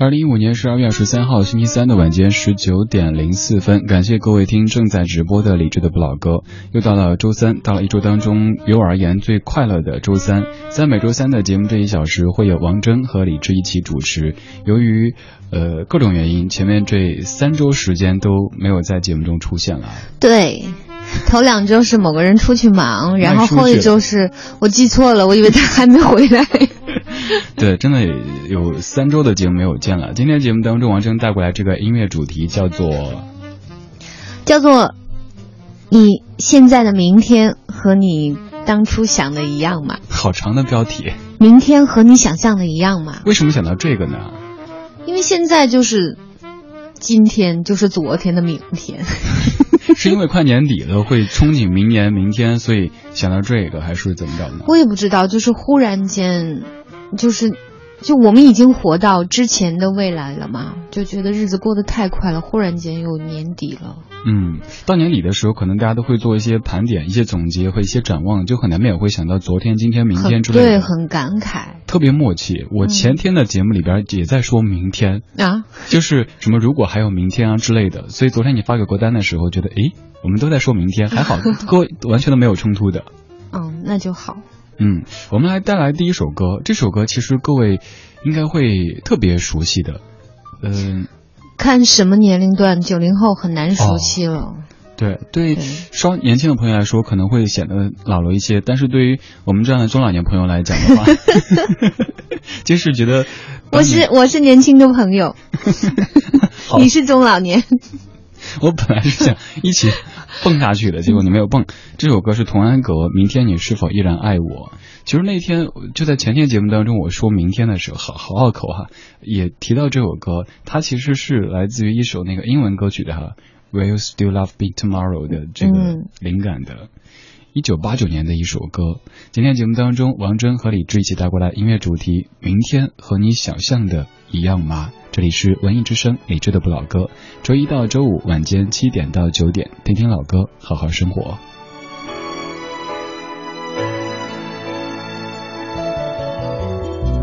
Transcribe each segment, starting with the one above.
二零一五年十二月二十三号星期三的晚间十九点零四分，感谢各位听正在直播的李智的不老歌。又到了周三，到了一周当中于我而言最快乐的周三。在每周三的节目这一小时，会有王铮和李志一起主持。由于呃各种原因，前面这三周时间都没有在节目中出现了。对，头两周是某个人出去忙，然后后一周是我记错了，我以为他还没回来。对，真的有三周的节目没有见了。今天节目当中，王铮带过来这个音乐主题叫做叫做你现在的明天和你当初想的一样吗？好长的标题。明天和你想象的一样吗？为什么想到这个呢？因为现在就是今天，就是昨天的明天。是因为快年底了，会憧憬明年、明天，所以想到这个，还是怎么着呢？我也不知道，就是忽然间。就是，就我们已经活到之前的未来了嘛，就觉得日子过得太快了，忽然间又年底了。嗯，到年底的时候，可能大家都会做一些盘点、一些总结和一些展望，就很难免会想到昨天、今天、明天之类的。对，很感慨，特别默契。我前天的节目里边也在说明天啊，就是什么如果还有明天啊之类的。所以昨天你发给郭丹的时候，觉得诶，我们都在说明天，还好 歌完全都没有冲突的。嗯，那就好。嗯，我们来带来第一首歌。这首歌其实各位应该会特别熟悉的。嗯，看什么年龄段，九零后很难熟悉了。对对，稍年轻的朋友来说可能会显得老了一些，但是对于我们这样的中老年朋友来讲的话，就是觉得 我是我是年轻的朋友，你是中老年。我本来是想一起。蹦下去的结果你没有蹦。这首歌是童安格，《明天你是否依然爱我》。其实那天就在前天节目当中，我说明天的时候，好好拗口哈，也提到这首歌。它其实是来自于一首那个英文歌曲的哈，Will you still love me tomorrow 的这个灵感的。一九八九年的一首歌。今天节目当中，王铮和李志一起带过来音乐主题：明天和你想象的一样吗？这里是文艺之声，李志的不老歌。周一到周五晚间七点到九点，听听老歌，好好生活。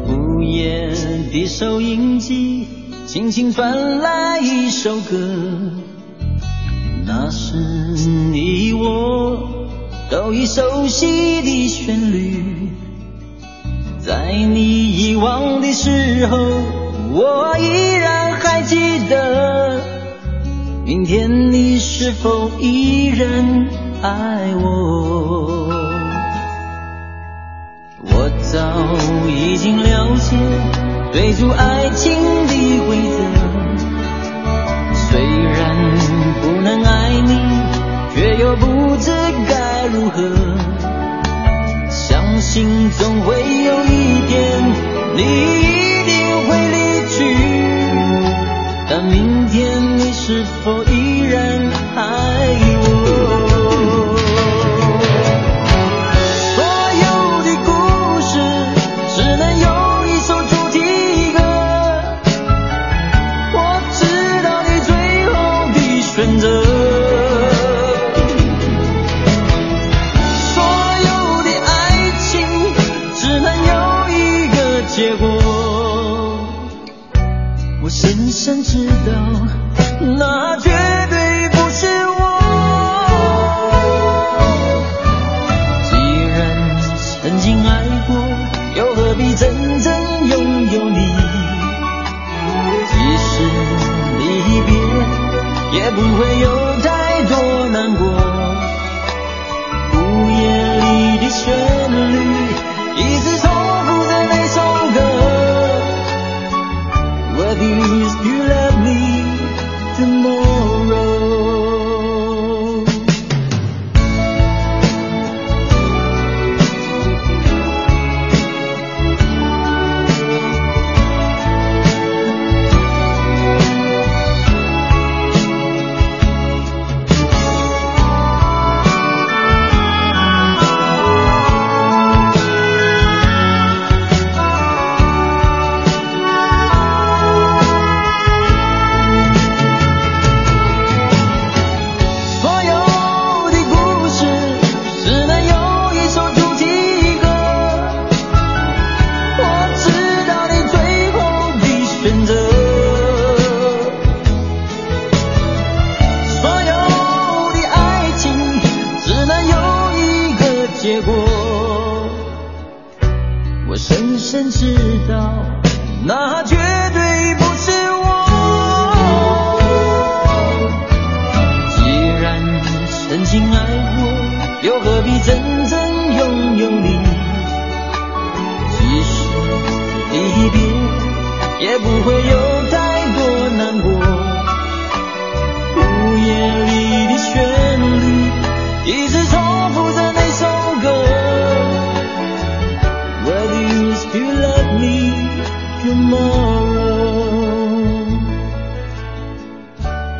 午夜的收音机轻轻传来一首歌，那是你我。都已熟悉的旋律，在你遗忘的时候，我依然还记得。明天你是否依然爱我？我早已经了解追逐爱情的规则，虽然不能爱你，却又不知该。如何？相信总会有一天，你但明天你是否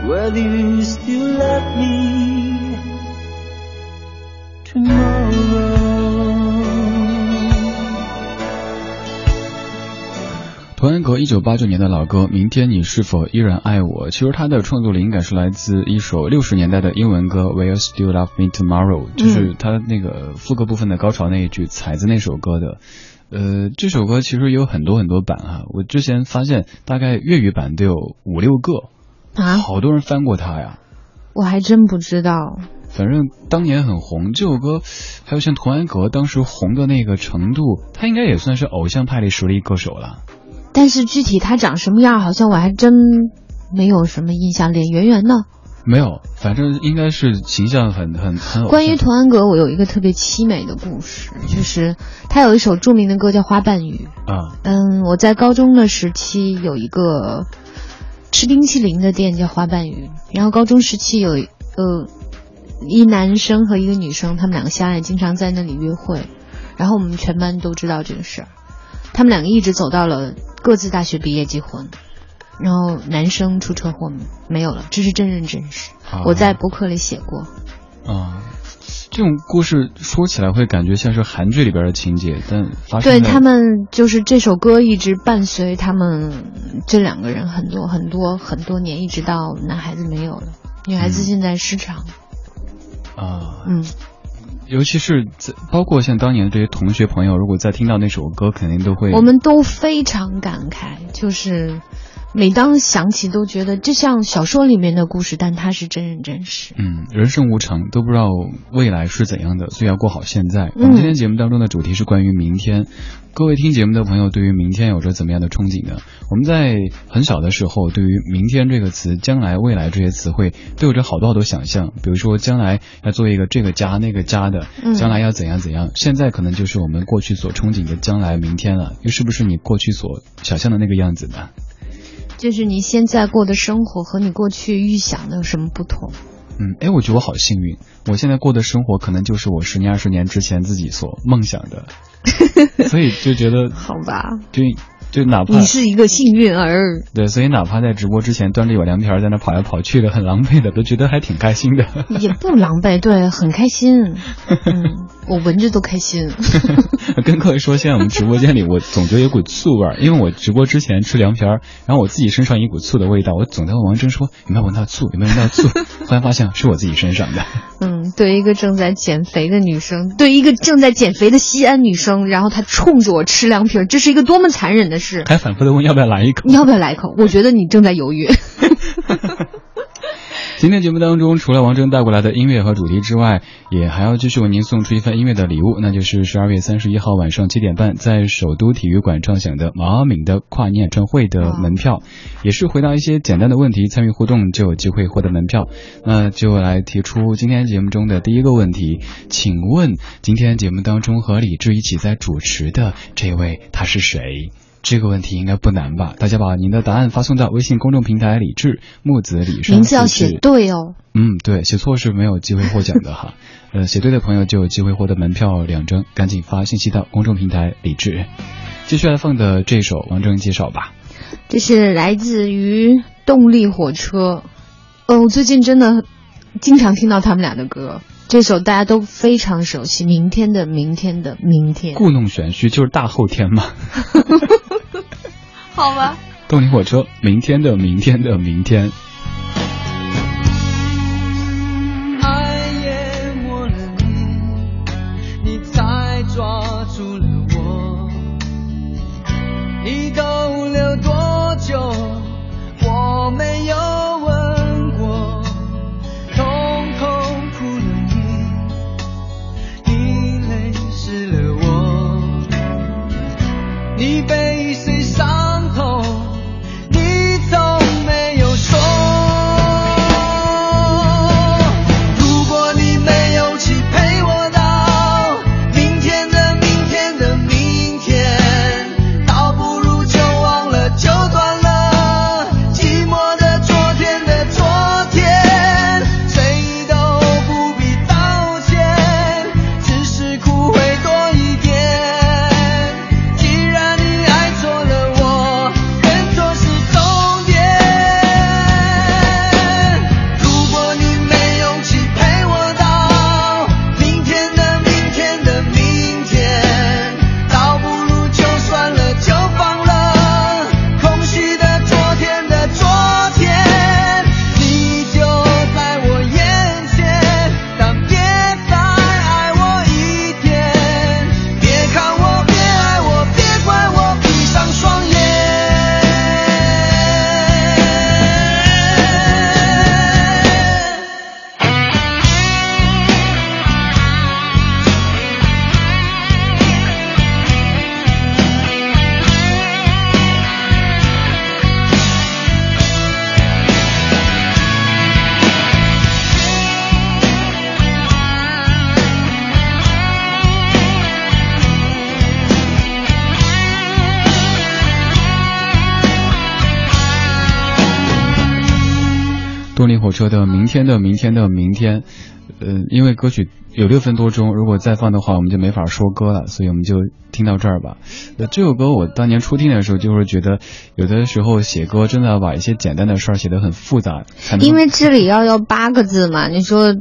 whether you still love me tomorrow. 童安格一九八九年的老歌《明天你是否依然爱我》，其实他的创作灵感是来自一首六十年代的英文歌《Will You Still Love Me Tomorrow》，就是他那个副歌部分的高潮那一句，采自那首歌的。呃，这首歌其实有很多很多版啊，我之前发现大概粤语版都有五六个，啊，好多人翻过他呀。我还真不知道。反正当年很红，这首歌还有像童安格当时红的那个程度，他应该也算是偶像派里实力歌手了。但是具体他长什么样，好像我还真没有什么印象。脸圆圆的。没有，反正应该是形象很很很。关于童安格，我有一个特别凄美的故事，就是他有一首著名的歌叫《花瓣雨》。啊，嗯，我在高中的时期有一个吃冰淇淋的店叫花瓣鱼，然后高中时期有呃一男生和一个女生，他们两个相爱，经常在那里约会，然后我们全班都知道这个事儿，他们两个一直走到了各自大学毕业结婚。然后男生出车祸没有了，这是真人真事，啊我在博客里写过。啊，这种故事说起来会感觉像是韩剧里边的情节，但发生对他们就是这首歌一直伴随他们这两个人很多很多很多年，一直到男孩子没有了，女孩子现在失常。啊，嗯，尤其是在包括像当年这些同学朋友，如果再听到那首歌，肯定都会我们都非常感慨，就是每当想起都觉得就像小说里面的故事，但它是真人真事。嗯，人生无常，都不知道未来是怎样的，所以要过好现在。我嗯们今天节目当中的主题是关于明天。各位听节目的朋友，对于明天有着怎么样的憧憬呢？我们在很小的时候，对于“明天”这个词、将来、未来这些词汇，都有着好多好多想象。比如说，将来要做一个这个家那个家的，嗯将来要怎样怎样。现在可能就是我们过去所憧憬的将来、明天了，又是不是你过去所想象的那个样子呢？就是你现在过的生活和你过去预想的有什么不同？嗯，哎，我觉得我好幸运，我现在过的生活可能就是我十年、二十年之前自己所梦想的，所以就觉得，好吧，就就哪怕你是一个幸运儿。对，所以哪怕在直播之前端着一碗凉皮儿在那跑来跑去的，很狼狈的，都觉得还挺开心的。也不狼狈，对，很开心。嗯，我闻着都开心。跟各位说，现在我们直播间里，我总觉得有股醋味儿，因为我直播之前吃凉皮儿，然后我自己身上一股醋的味道，我总在问王真说有没有闻到醋，有没有闻到醋，后来发现是我自己身上的。嗯，对于一个正在减肥的女生，对于一个正在减肥的西安女生，然后她冲着我吃凉皮儿，这是一个多么残忍的事！还反复的问要不要来一口。你要不要来一口？我觉得你正在犹豫。今天节目当中，除了王铮带过来的音乐和主题之外，也还要继续为您送出一份音乐的礼物，那就是十二月三十一号晚上七点半在首都体育馆唱响的毛阿敏的跨年演唱会的门票，也是回答一些简单的问题，参与互动就有机会获得门票。那就来提出今天节目中的第一个问题，请问今天节目当中和李志一起在主持的这位他是谁？这个问题应该不难吧？大家把您的答案发送到微信公众平台“李志木子李山”，名字要写对哦。嗯，对，写错是没有机会获奖的哈。呃，写对的朋友就有机会获得门票两张，赶紧发信息到公众平台“李智”。接下来放的这首，王铮介绍吧。这是来自于动力火车。哦，我最近真的经常听到他们俩的歌。这首大家都非常熟悉，《明天的明天的明天》。故弄玄虚，就是大后天嘛。好吧。动力火车，明天的明天的明天。天的明天的明天》，呃，因为歌曲有六分多钟，如果再放的话，我们就没法说歌了，所以我们就听到这儿吧。呃，这首歌我当年初听的时候，就是觉得有的时候写歌真的要把一些简单的事儿写得很复杂，因为这里要要八个字嘛，你说。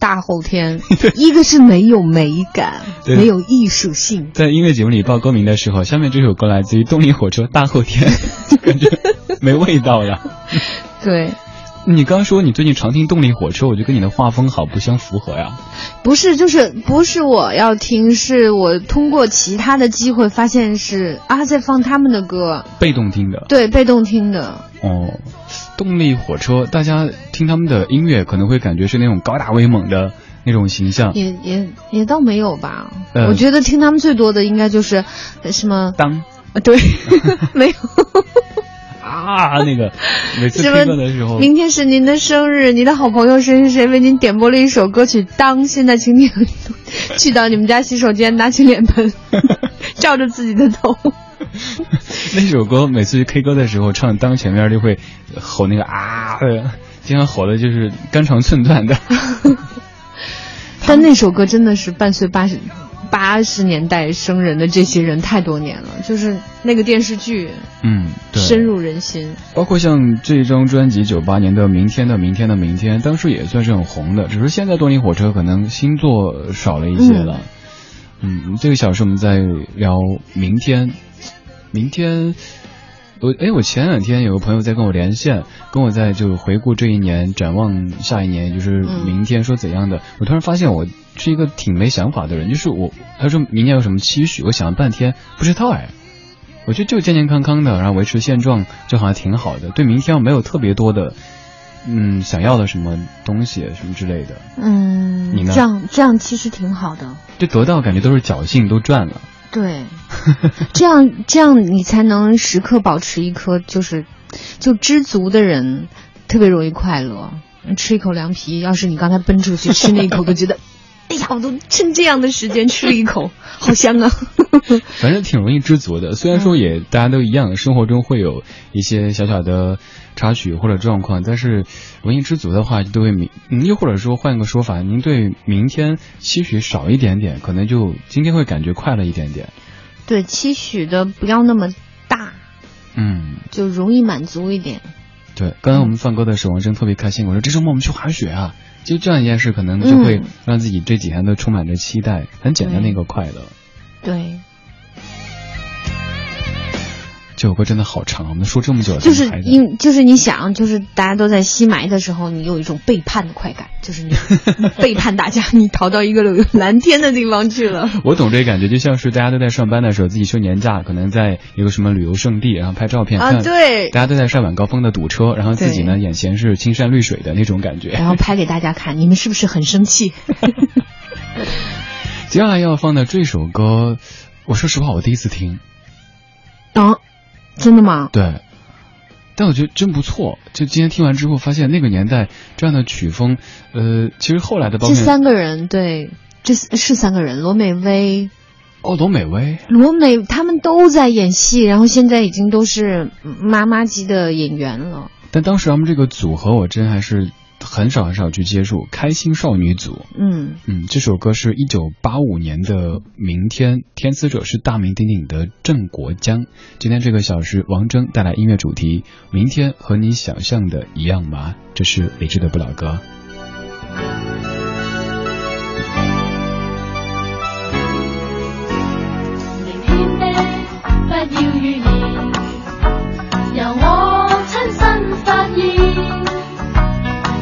大后天，一个是没有美感，没有艺术性。在音乐节目里报歌名的时候，下面这首歌来自于动力火车《大后天》，感觉没味道了。对，你刚说你最近常听动力火车，我就跟你的画风好不相符合呀。不是，就是不是我要听，是我通过其他的机会发现是啊，在放他们的歌，被动听的。对，被动听的。哦。动力火车，大家听他们的音乐可能会感觉是那种高大威猛的那种形象，也也也倒没有吧。我觉得听他们最多的应该就是什么当啊，对，没有啊，那个 每次听歌的时候，明天是您的生日，您的好朋友谁谁谁为您点播了一首歌曲，当现在请你去到你们家洗手间，拿起脸盆，照着自己的头。那首歌每次去 K 歌的时候唱，当前面就会吼那个啊，经常吼的就是肝肠寸断的。但那首歌真的是伴随八十八十年代生人的这些人太多年了，就是那个电视剧，嗯，深入人心。包括像这张专辑九八年的《明天的明天的明天》，当时也算是很红的，只是现在动力火车可能新作少了一些了。嗯，这个小时我们在聊明天。明天，我哎，我前两天有个朋友在跟我连线，跟我在就回顾这一年，展望下一年，就是明天说怎样的。我突然发现我是一个挺没想法的人，就是我他说明年有什么期许，我想了半天不知道哎。我觉得就健健康康的，然后维持现状就好像挺好的。对明天没有特别多的嗯想要的什么东西什么之类的。嗯，你呢？这样这样其实挺好的。就得到感觉都是侥幸都赚了。对，这样这样你才能时刻保持一颗就是就知足的人，特别容易快乐。吃一口凉皮，要是你刚才奔出去吃那一口，都觉得。哎呀，我都趁这样的时间吃了一口，好香啊！反正挺容易知足的，虽然说也大家都一样，生活中会有一些小小的插曲或者状况，但是容易知足的话，都会明，又或者说换个说法，您对明天期许少一点点，可能就今天会感觉快乐一点点。对，期许的不要那么大，嗯，就容易满足一点。对，刚才我们放歌的时候，王真特别开心，我说这周末我们去滑雪啊。就这样一件事，可能就会让自己这几天都充满着期待，很简单的一个快乐。对。这首歌真的好长，我们说这么久，就是因就是你想，就是大家都在吸霾的时候，你有一种背叛的快感，就是你 背叛大家，你逃到一个蓝天的地方去了。我懂这感觉，就像是大家都在上班的时候，自己休年假，可能在一个什么旅游胜地，然后拍照片啊，对，大家都在上晚高峰的堵车，然后自己呢眼前是青山绿水的那种感觉，然后拍给大家看，你们是不是很生气？接下来要放的这首歌，我说实话，我第一次听。啊。真的吗？对，但我觉得真不错。就今天听完之后，发现那个年代这样的曲风，呃，其实后来的包。这三个人，对，这是三个人，罗美薇。哦，罗美薇。罗美他们都在演戏，然后现在已经都是妈妈级的演员了。但当时他们这个组合，我真还是。很少很少去接触开心少女组，嗯嗯，这首歌是一九八五年的《明天》，天词者是大名鼎鼎的郑国江。今天这个小时，王铮带来音乐主题《明天》，和你想象的一样吗？这是李志的不老歌。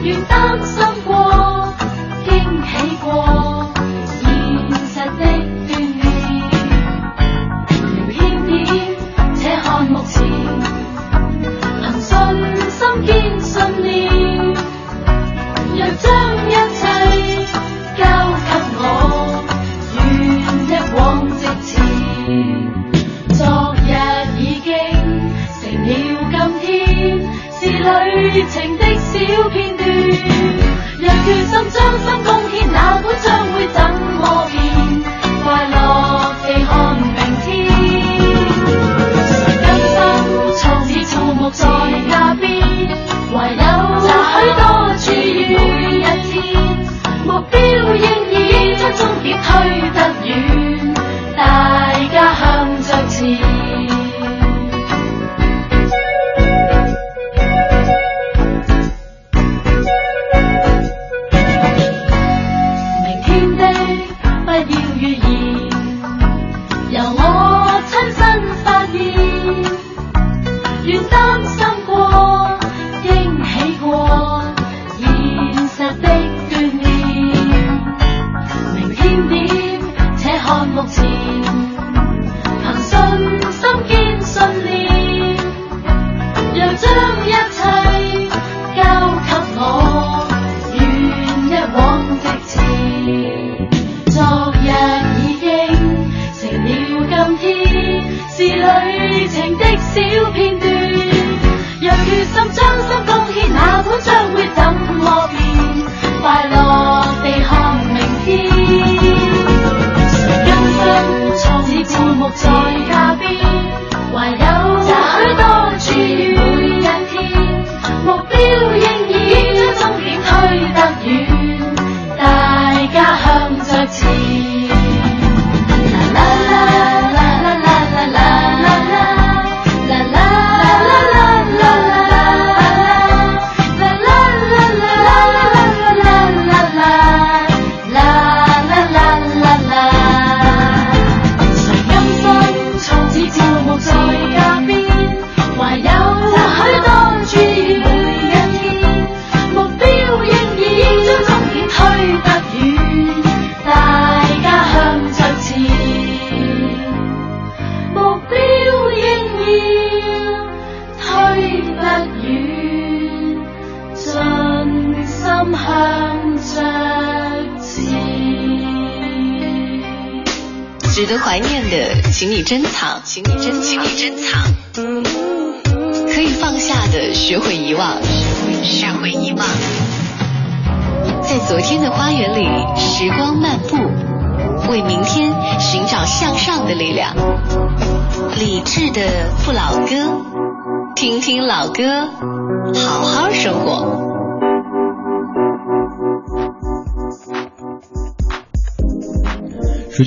愿担心过，惊喜过，现实的锻炼，欠点且看目前，凭信心坚信念，若将一切交给我，愿一往直前。昨日已经成了今天，是旅程的小片。若决心将心贡献那管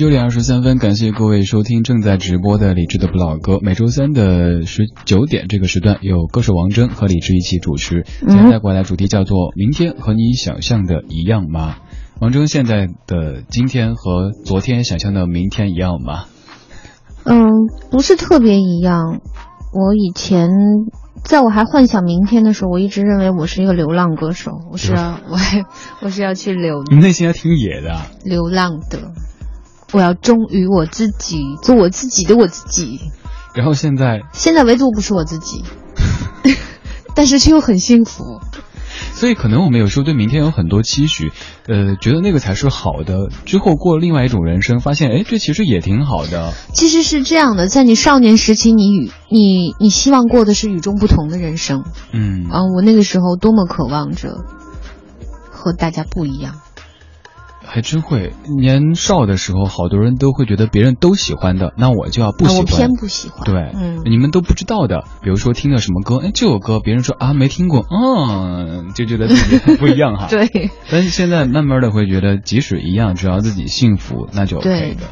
九点二十三分，感谢各位收听正在直播的李智的不老歌。每周三的十九点这个时段，有歌手王铮和李志一起主持。今天带过来主题叫做“明天和你想象的一样吗？”王铮现在的今天和昨天想象的明天一样吗？嗯，不是特别一样。我以前在我还幻想明天的时候，我一直认为我是一个流浪歌手，我是要我还我是要去流，你内心还挺野的，流浪的。我要忠于我自己，做我自己的我自己。然后现在，现在唯独不是我自己，但是却又很幸福。所以可能我们有时候对明天有很多期许，呃，觉得那个才是好的。之后过另外一种人生，发现哎，这其实也挺好的。其实是这样的，在你少年时期，你与你你希望过的是与众不同的人生。嗯啊，我那个时候多么渴望着和大家不一样。还真会，年少的时候，好多人都会觉得别人都喜欢的，那我就要不喜欢。我偏不喜欢。对，嗯，你们都不知道的，比如说听了什么歌，哎，这首歌别人说啊没听过，嗯，就觉得自己不一样哈。对。但是现在慢慢的会觉得，即使一样，只要自己幸福，那就 OK 的。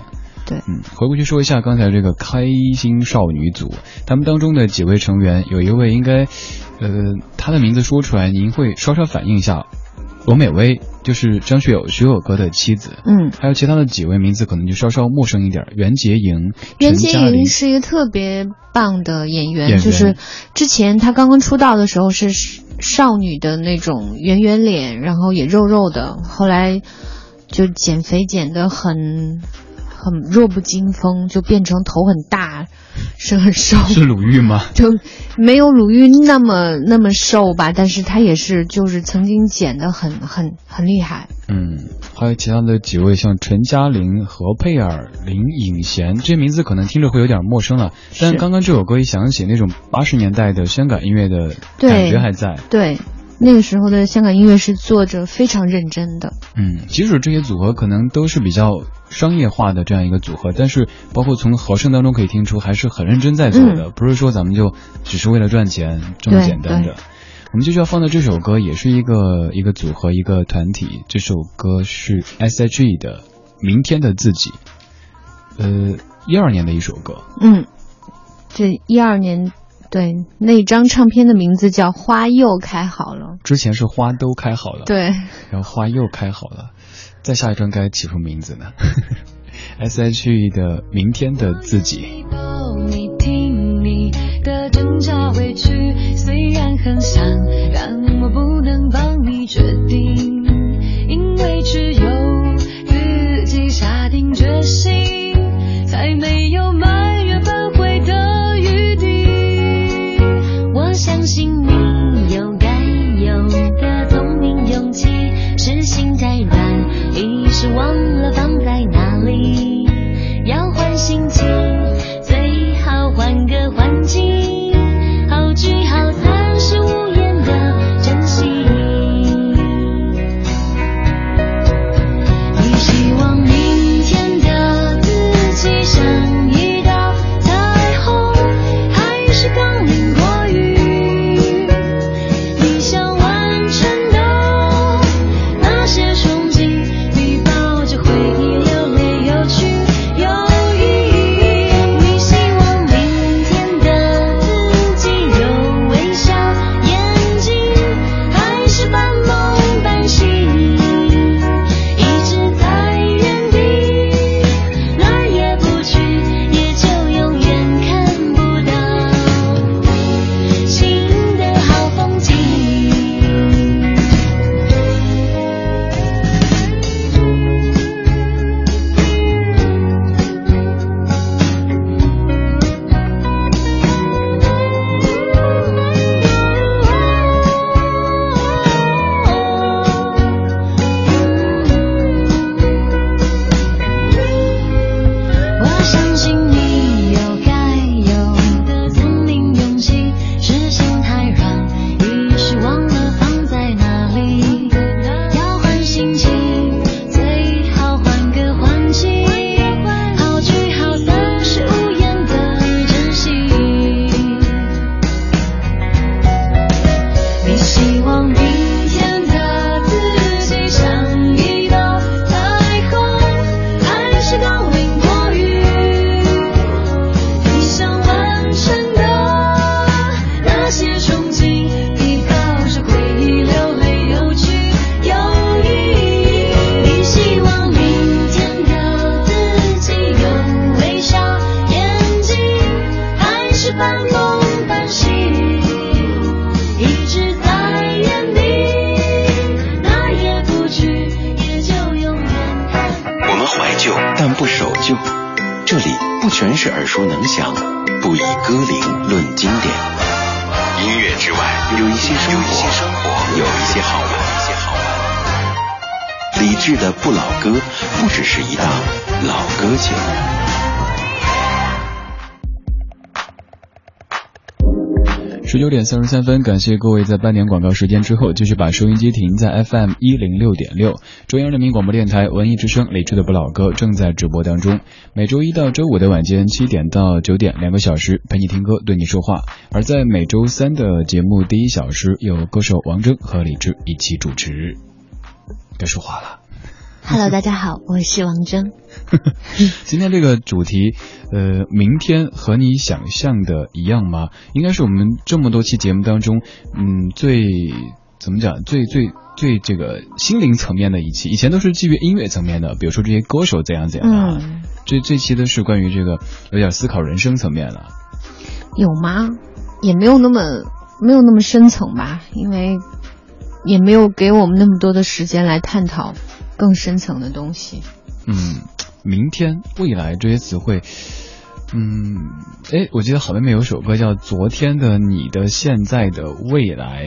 对。嗯，回过去说一下刚才这个开心少女组，他们当中的几位成员，有一位应该，呃，他的名字说出来，您会稍稍反应一下。罗美薇就是张学友、学友哥的妻子，嗯，还有其他的几位名字可能就稍稍陌生一点。袁洁莹，袁洁莹是一个特别棒的演员，就是之前她刚刚出道的时候是少女的那种圆圆脸，然后也肉肉的，后来就减肥减得很。很弱不禁风，就变成头很大，身很瘦。是鲁豫吗？就没有鲁豫那么那么瘦吧，但是他也是，就是曾经减的很很很厉害。嗯，还有其他的几位，像陈嘉玲、何佩尔、林颖贤，这些名字可能听着会有点陌生了。但刚刚这首歌一响起，那种八十年代的香港音乐的感觉还在。对。那个时候的香港音乐是做着非常认真的。嗯，即使这些组合可能都是比较商业化的这样一个组合，但是包括从和声当中可以听出，还是很认真在做的，不是说咱们就只是为了赚钱这么简单的。我们就需要放的这首歌，也是一个一个组合一个团体，这首歌是 S.H.E 的《明天的自己》，呃，一二年的一首歌。嗯，这一二年。对，那张唱片的名字叫《花又开好了》，之前是花都开好了，对，然后花又开好了，再下一张该起什么名字呢？S.H.E 的《明天的自己》。你听你的挣扎委屈，虽然很想让我不能帮你决定，因为只有自己下定决心，才没有埋怨反悔的。相信你一时忘的不老歌，不只是一档老歌节目。十九点三十三分，感谢各位在半点广告时间之后，继续把收音机停在 FM 一零六点六，中央人民广播电台文艺之声，李智的不老歌正在直播当中。每周一到周五的晚间七点到九点，两个小时陪你听歌，对你说话。而在每周三的节目第一小时，有歌手王铮和李志一起主持。该说话了。Hello，大家好，我是王铮。今天这个主题，呃，明天和你想象的一样吗？应该是我们这么多期节目当中，嗯，最怎么讲，最最最这个心灵层面的一期。以前都是基于音乐层面的，比如说这些歌手怎样怎样。嗯，这这期的是关于这个有点思考人生层面了。有吗？也没有那么没有那么深层吧，因为也没有给我们那么多的时间来探讨更深层的东西。嗯，明天、未来这些词汇，嗯，哎，我记得好妹妹有首歌叫《昨天的你的现在的未来》，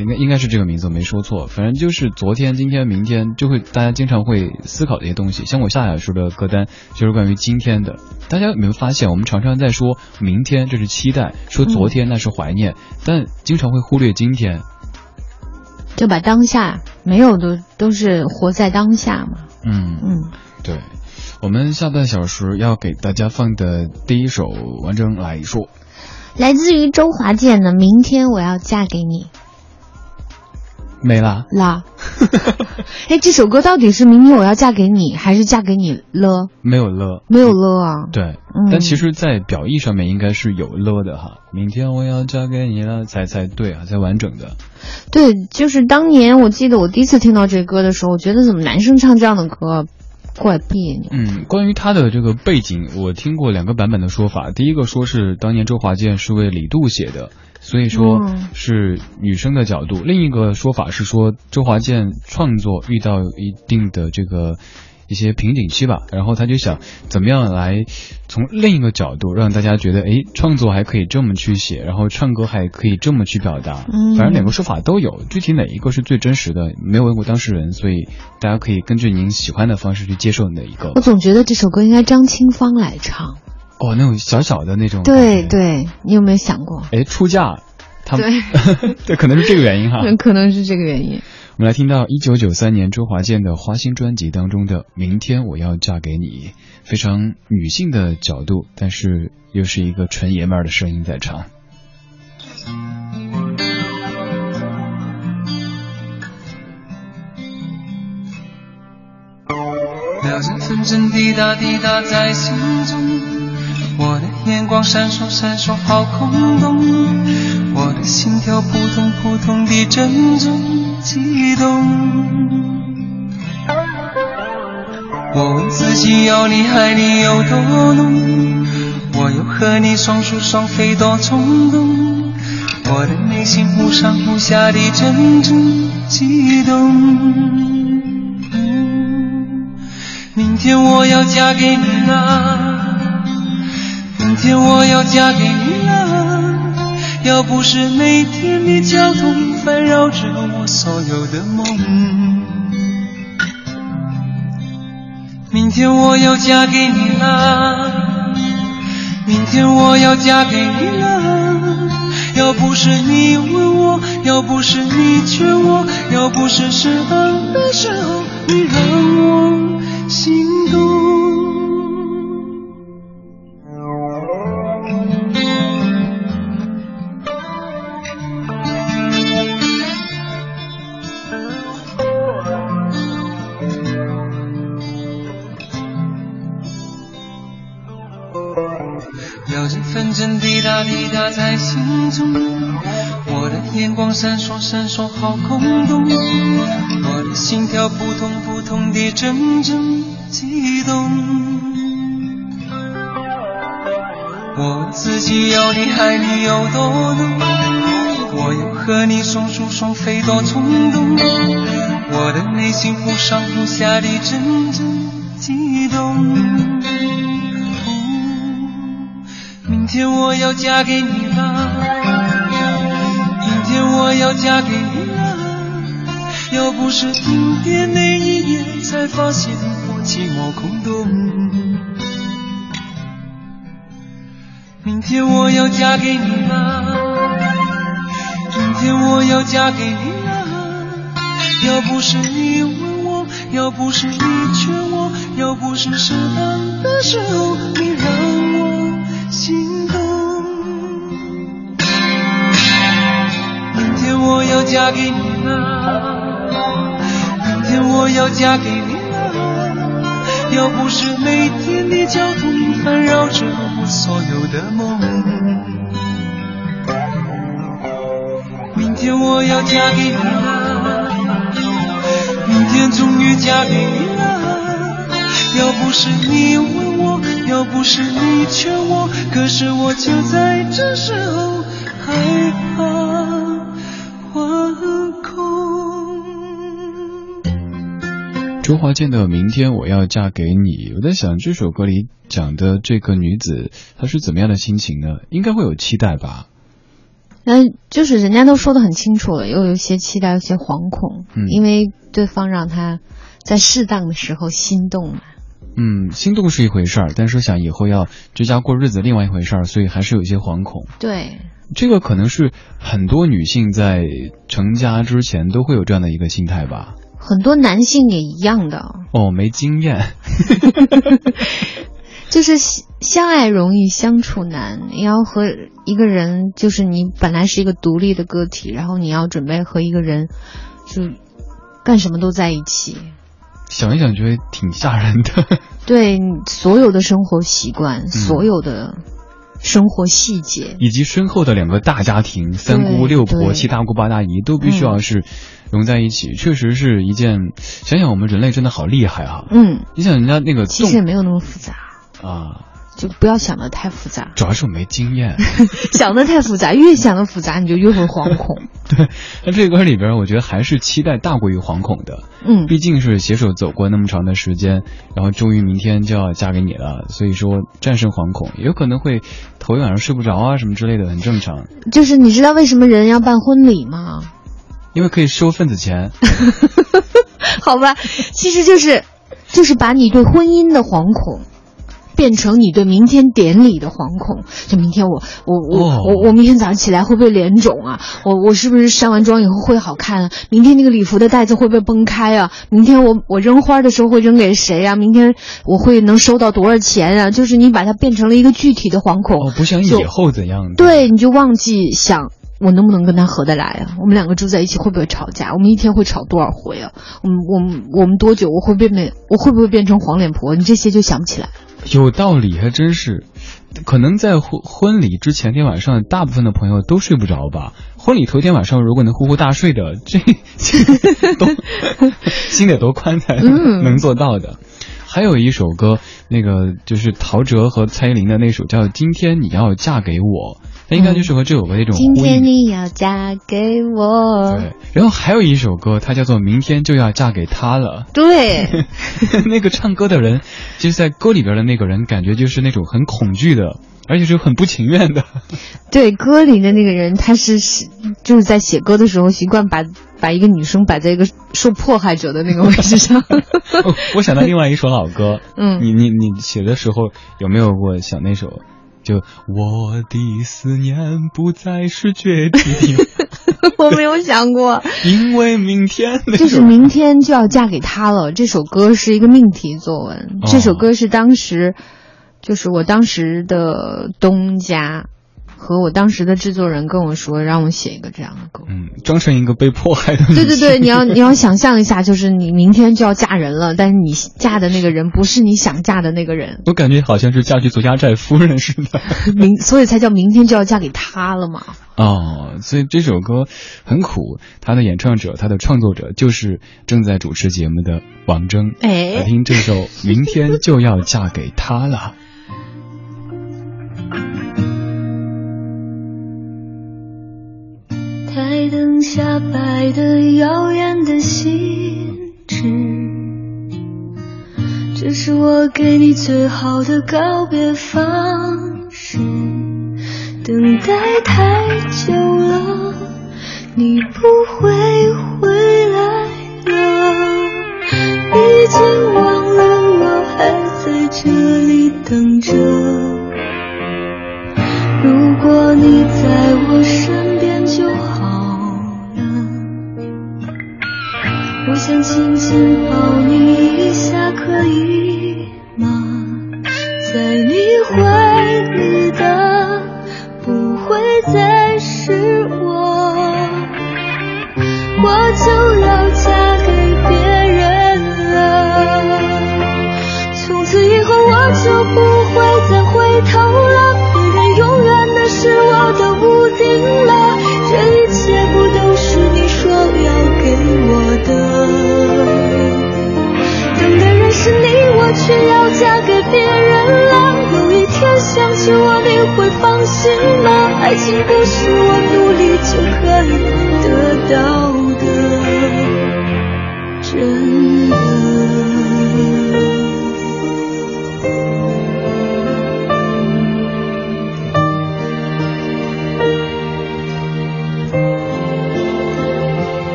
应该应该是这个名字，我没说错。反正就是昨天、今天、明天，就会大家经常会思考的一些东西。像我下小时的歌单就是关于今天的。大家有没有发现，我们常常在说明天这是期待，说昨天那是怀念，但经常会忽略今天。就把当下没有的都是活在当下嘛。嗯。嗯，对，我们下半小时要给大家放的第一首，完整来说，来自于周华健的《明天我要嫁给你没了》。啦。哎，这首歌到底是明天我要嫁给你，还是嫁给你了？没有了。没有了啊。对，嗯但其实，在表意上面应该是有了的哈。明天我要嫁给你了，才才对啊，才完整的。对，就是当年我记得我第一次听到这歌的时候，我觉得怎么男生唱这样的歌怪别扭。嗯，关于他的这个背景，我听过两个版本的说法。第一个说是当年周华健是为李杜写的，所以说嗯是女生的角度；另一个说法是说周华健创作遇到一定的这个一些瓶颈期吧，然后他就想怎么样来从另一个角度让大家觉得，哎，创作还可以这么去写，然后唱歌还可以这么去表达。嗯反正两个说法都有，具体哪一个是最真实的，没有问过当事人，所以大家可以根据您喜欢的方式去接受哪一个我。总觉得这首歌应该张清芳来唱。哦，那种小小的那种。对。对，你有没有想过？哎，出嫁，他们对，对，可能是这个原因哈。很 可能是这个原因。我们来听到一九九三年周华健的《花心》专辑当中的《明天我要嫁给你》，非常女性的角度，但是又是一个纯爷们儿的声音在唱。秒针分针滴答滴答在心中，我的眼光闪烁闪烁好空洞，我的心跳扑通扑通地阵阵悸动。我问自己要你爱你有多浓，我又和你双宿双飞多冲动，我的内心忽上忽下地阵阵悸动。明天我要嫁给你了，明天我要嫁给你了。要不是每天的交通烦扰着我所有的梦，明天我要嫁给你了，明天我要嫁给你了。要不是你问我，要不是你劝我，要不是适当的时候你让我心动。闪烁闪烁好空洞，我的心跳扑通扑通地阵阵悸动。我自己要你爱你有多浓，我要和你双宿双飞多冲动，我的内心忽上忽下地阵阵激动。明天我要嫁给你了，我要嫁给你了。要不是今天那一夜，才发现我寂寞空洞。明天我要嫁给你了，明天我要嫁给你了。要不是你问我，要不是你劝我，要不是适当的时候给你了，明天我要嫁给你了。要不是每天的交通烦扰着我所有的梦，明天我要嫁给你了，明天终于嫁给你了。要不是你问我，要不是你劝我，可是我就在这时候害怕周华健的《明天我要嫁给你》，我在想这首歌里讲的这个女子，她是怎么样的心情呢？应该会有期待吧？那就是人家都说的很清楚了，又有一些期待，有些惶恐，嗯因为对方让他在适当的时候心动嘛。嗯，心动是一回事儿，但是想以后要居家过日子另外一回事儿，所以还是有一些惶恐。对，这个可能是很多女性在成家之前都会有这样的一个心态吧。很多男性也一样的，哦，没经验，就是相相爱容易相处难。你要和一个人，就是你本来是一个独立的个体，然后你要准备和一个人，就干什么都在一起。想一想觉得挺吓人的。对所有的生活习惯，嗯所有的生活细节，以及身后的两个大家庭，三姑六婆、七大姑八大姨都必须要是融在一起，确实是一件。想想我们人类真的好厉害啊！嗯，你想人家那个动其实也没有那么复杂，啊，就不要想的太复杂。主要是我没经验。想的太复杂，越想的复杂，你就越会惶恐。对，那这个歌里边，我觉得还是期待大过于惶恐的。嗯，毕竟是携手走过那么长的时间，然后终于明天就要嫁给你了，所以说战胜惶恐，也有可能会头一晚上睡不着啊什么之类的，很正常。就是你知道为什么人要办婚礼吗？因为可以收份子钱。好吧，其实就是，就是把你对婚姻的惶恐。变成你对明天典礼的惶恐，就明天我我我、哦我我明天早上起来会不会脸肿啊？我我是不是上完妆以后会好看啊？明天那个礼服的带子会不会崩开啊？明天我我扔花的时候会扔给谁啊？明天我会能收到多少钱啊？就是你把它变成了一个具体的惶恐，哦，不像以后怎样？对，你就忘记想我能不能跟他合得来啊？我们两个住在一起会不会吵架？我们一天会吵多少回啊？我们我们我们多久？我会变变我会不会变成黄脸婆？你这些就想不起来。有道理，还真是。可能在婚婚礼之前天晚上，大部分的朋友都睡不着吧。婚礼头天晚上，如果能呼呼大睡的，这这都 心得多宽才嗯能做到的。还有一首歌，那个就是陶喆和蔡依林的那首叫《今天你要嫁给我》，那应该就是和这首歌的一种今呼应。天你要嫁给我。对，然后还有一首歌，它叫做《明天就要嫁给他了》。对，那个唱歌的人，其实，在歌里边的那个人，感觉就是那种很恐惧的，而且是很不情愿的。对，歌里的那个人，他是是就是在写歌的时候习惯把把一个女生摆在一个受迫害者的那个位置上。哦我想到另外一首老歌，嗯你你你写的时候有没有过想那首？就我的思念不再是决定，我没有想过，因为明天就是明天就要嫁给他了。这首歌是一个命题作文，哦这首歌是当时，就是我当时的东家和我当时的制作人跟我说，让我写一个这样的歌。嗯，装成一个被迫害的对对对，你要 你要想象一下，就是你明天就要嫁人了，但是你嫁的那个人不是你想嫁的那个人，我感觉好像是嫁去左家寨夫人似的。明所以才叫明天就要嫁给他了嘛。哦，所以这首歌很苦，它的演唱者、它的创作者就是正在主持节目的王铮。来哎，听这首《明天就要嫁给他了》。下摆的耀眼的信纸，这是我给你最好的告别方式。等待太久了，你不会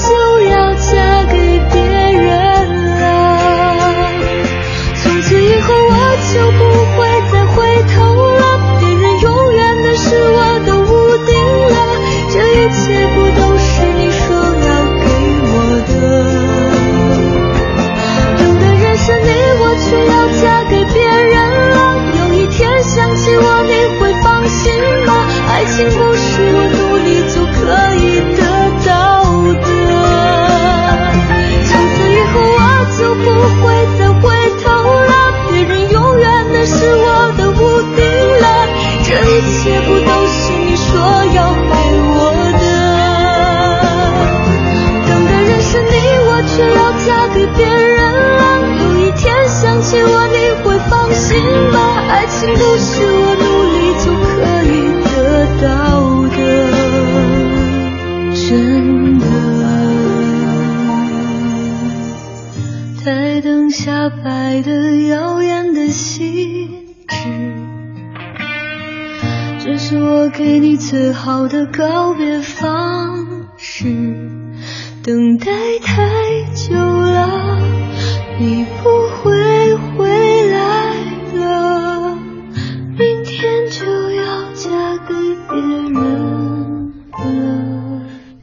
就让天想起我，你会放心吗？爱情不是我努力就可以得到的，真的。台灯下摆的耀眼的锡纸，这是我给你最好的告别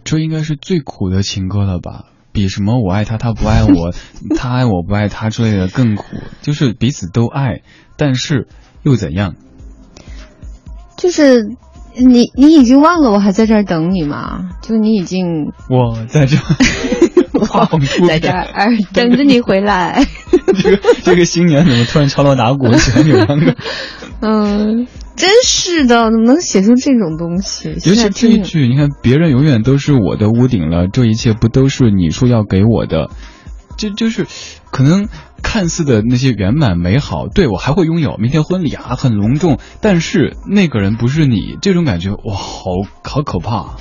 这应该是最苦的情歌了吧？比什么我爱他，他不爱我，他爱我不爱他之类的更苦，就是彼此都爱，但是又怎样？就是你你已经忘了我还在这儿等你吗？就你已经我在这，画风突在这。儿等着你回来。这个这个新年怎么突然敲锣打鼓喜欢？你们两个，嗯，真是的，怎么能写出这种东西？尤其这一句，你看，别人永远都是我的屋顶了，这一切不都是你说要给我的？这就是可能看似的那些圆满美好，对我还会拥有，明天婚礼啊很隆重，但是那个人不是你，这种感觉哇，好好可怕。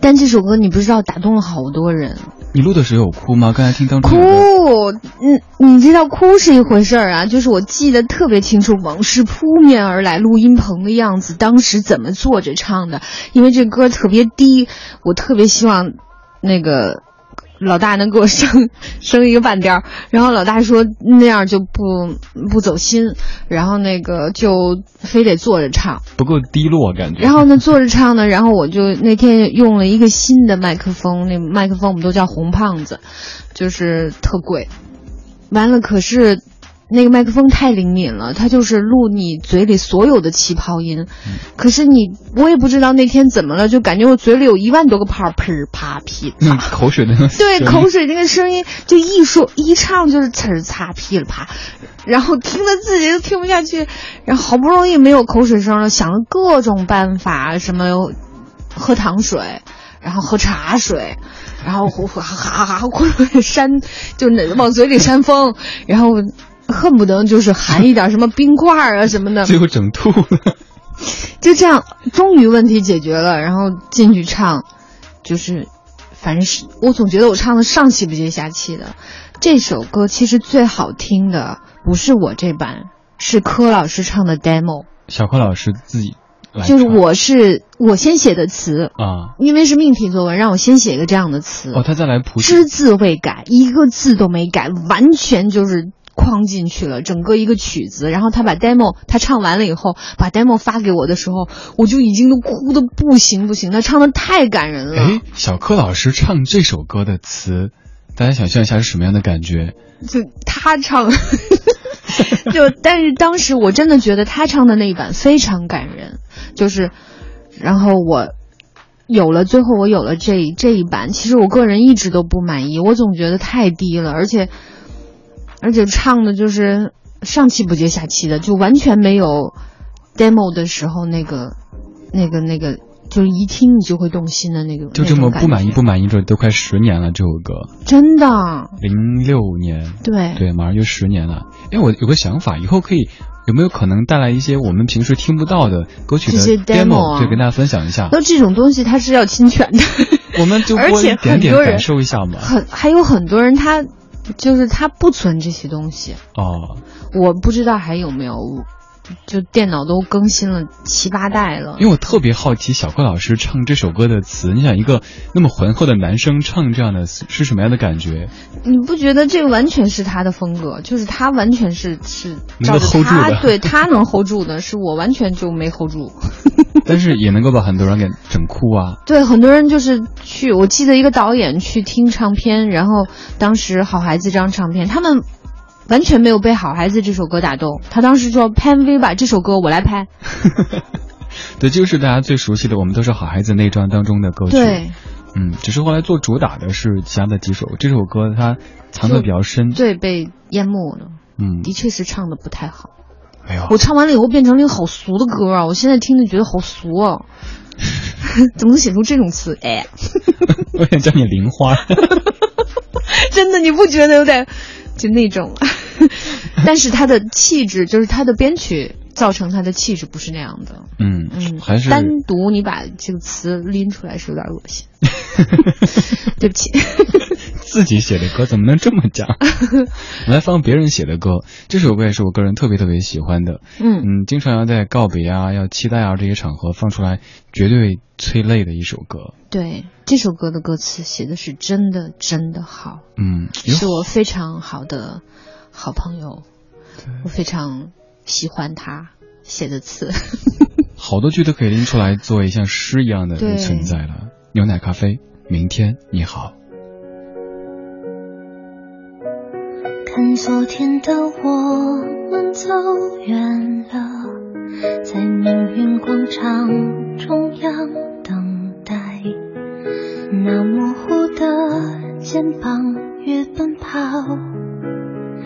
但这首歌你不知道打动了好多人，你录的时候有哭吗？刚才听当中哭，嗯，你知道哭是一回事儿啊，就是我记得特别清楚，往事扑面而来，录音棚的样子，当时怎么坐着唱的，因为这歌特别低，我特别希望那个。老大能给我升升一个半调儿，然后老大说那样就不不走心，然后那个就非得坐着唱，不够低落感觉。然后呢，坐着唱呢，然后我就那天用了一个新的麦克风，那麦克风我们都叫红胖子，就是特贵。完了，可是那个麦克风太灵敏了，它就是录你嘴里所有的气泡音。可是你，我也不知道那天怎么了，就感觉我嘴里有一万多个泡，噼儿啪噼那啪。口水的那个 对，声音口水那个声音，就一说一唱就是呲儿擦噼里啪，然后听得自己都听不下去，然后好不容易没有口水声了，想了各种办法，什么喝糖水，然后喝茶水，然后呼哈哈哈呼扇，就那往嘴里扇风，然后 恨不得就是含一点什么冰块儿啊什么的，最后整吐了。就这样，终于问题解决了，然后进去唱，就是，反正是我总觉得我唱的上气不接下气的。这首歌其实最好听的不是我这版，是柯老师唱的 demo，小柯老师自己来就是我是我先写的词，啊，因为是命题作文，让我先写一个这样的词，哦，他再来谱写。只字未改，一个字都没改，完全就是框进去了，整个一个曲子。然后他把 demo 他唱完了以后，把 demo 发给我的时候，我就已经都哭的不行不行，他唱的太感人了哎，，小柯老师唱这首歌的词，大家想象一下是什么样的感觉？就他唱。就，但是当时我真的觉得他唱的那一版非常感人，就是，然后我有了，最后我有了这这一版，其实我个人一直都不满意，我总觉得太低了，而且而且唱的就是上气不接下气的，就完全没有 demo 的时候那个那个那个，就是一听你就会动心的那个，就这么不满意不满意，这都快十年了，这首歌，真的，零六年，对对，马上就十年了。哎，我有个想法，以后可以有没有可能带来一些我们平时听不到的歌曲的这些 demo 啊对，跟大家分享一下，那这种东西它是要侵权的。我们就 而且播一点点感受一下嘛。很还有很多人他就是他不存这些东西，哦，我不知道还有没有，就电脑都更新了七八代了因。为我特别好奇小柯老师唱这首歌的词，你想一个那么浑厚的男生唱这样的是什么样的感觉？你不觉得这个完全是他的风格？就是他完全是是能够照着 hold 住他的对他能 hold 住的，是我完全就没 hold 住。但是也能够把很多人给整哭啊。对，很多人就是去，我记得一个导演去听唱片，然后当时《好孩子》这张唱片，他们完全没有被《好孩子》这首歌打动，他当时说拍 MV 吧，这首歌我来拍。对，就是大家最熟悉的《我们都是好孩子》那张当中的歌曲。对，嗯，只是后来做主打的是其他的几首，这首歌它藏的比较深。对，被淹没了，嗯，的确是唱的不太好。哎呦，我唱完了以后变成了一个好俗的歌啊！我现在听着觉得好俗啊，怎么能写出这种词？哎，我想叫你玲花。真的你不觉得有点就那种？但是他的气质，就是他的编曲造成他的气质不是那样的。嗯，嗯，还是单独你把这个词拎出来是有点恶心。对不起，自己写的歌怎么能这么讲？我 来放别人写的歌，这首歌也是我个人特别特别喜欢的。嗯，嗯，经常要在告别啊、要期待啊这些场合放出来，绝对催泪的一首歌。对，这首歌的歌词写的是真的真的好，嗯，是我非常好的好朋友，我非常喜欢他写的词。好多句都可以拎出来作为像诗一样的对存在了。牛奶咖啡，明天你好。看昨天的我们走远了，在命运广场中央等待。那模糊的肩膀越奔跑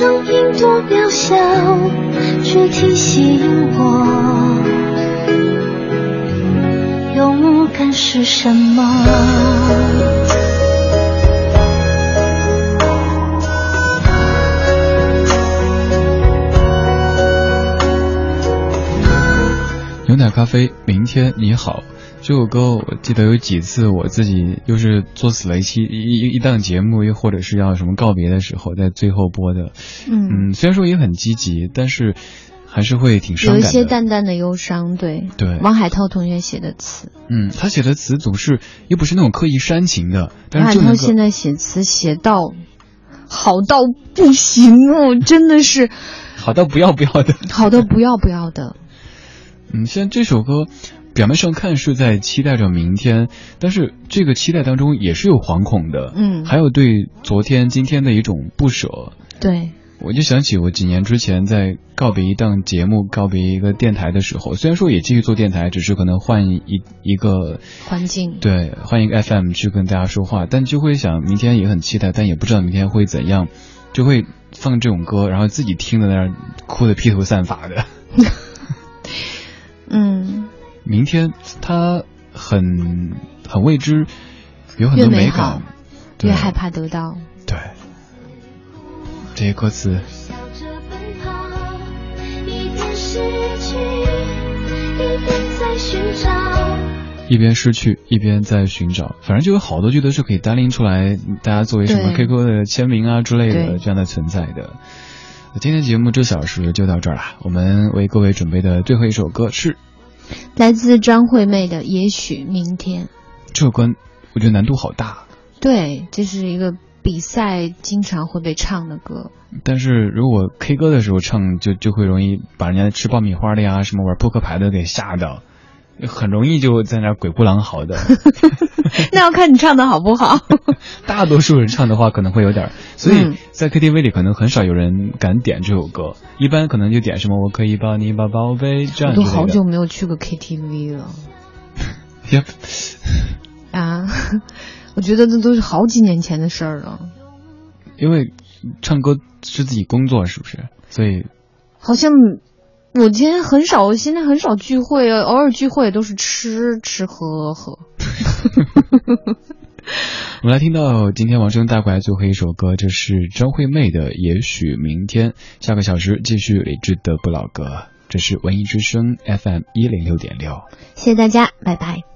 声音多渺小，却提醒我，勇敢是什么。牛奶咖啡，明天你好。这首歌我记得有几次我自己又是作死了一期一一一档节目，又或者是要什么告别的时候，在最后播的。嗯，嗯，虽然说也很积极，但是还是会挺伤感的。有一些淡淡的忧伤，对。对王海涛同学写的词，嗯，他写的词总是又不是那种刻意煽情的，但是就能够涛现在写词写到好到不行哦，真的是好到不要不要的。好到不要不要的。嗯，现在这首歌表面上看是在期待着明天，但是这个期待当中也是有惶恐的，嗯还有对昨天、今天的一种不舍。对，我就想起我几年之前在告别一档节目、告别一个电台的时候，虽然说也继续做电台，只是可能换一一个环境。对换一个 FM 去跟大家说话，但就会想明天也很期待，但也不知道明天会怎样，就会放这种歌，然后自己听的那儿哭的披头散发的。嗯，明天它很很未知，有很多美美好越害怕得到。对这些歌词。一边失去，一边在寻找。一边失去，一边在寻找，反正就有好多句都是可以单拎出来，大家作为什么 QQ 的签名啊之类的这样的存在的。今天节目这小时就到这儿了，我们为各位准备的最后一首歌是来自张惠妹的《也许明天》。这首歌，我觉得难度好大，对，这是一个比赛经常会被唱的歌。但是如果 K 歌的时候唱，就就会容易把人家吃爆米花的呀，什么玩扑克牌的给吓到，很容易就在那鬼哭狼嚎的。那要看你唱的好不好。大多数人唱的话可能会有点，所以嗯在 KTV 里可能很少有人敢点这首歌，一般可能就点什么“我可以抱你抱宝贝”这样。我都好久没有去过 KTV 了呀，啊！我觉得这都是好几年前的事儿了，因为唱歌是自己工作，是不是？所以好像我今天很少，我现在很少聚会，偶尔聚会都是吃吃喝喝。我们来听到今天王声带过来最后一首歌，这是张惠妹的《也许明天》。下个小时继续理智的不老歌，这是文艺之声 FM 一零六点六。谢谢大家，拜拜。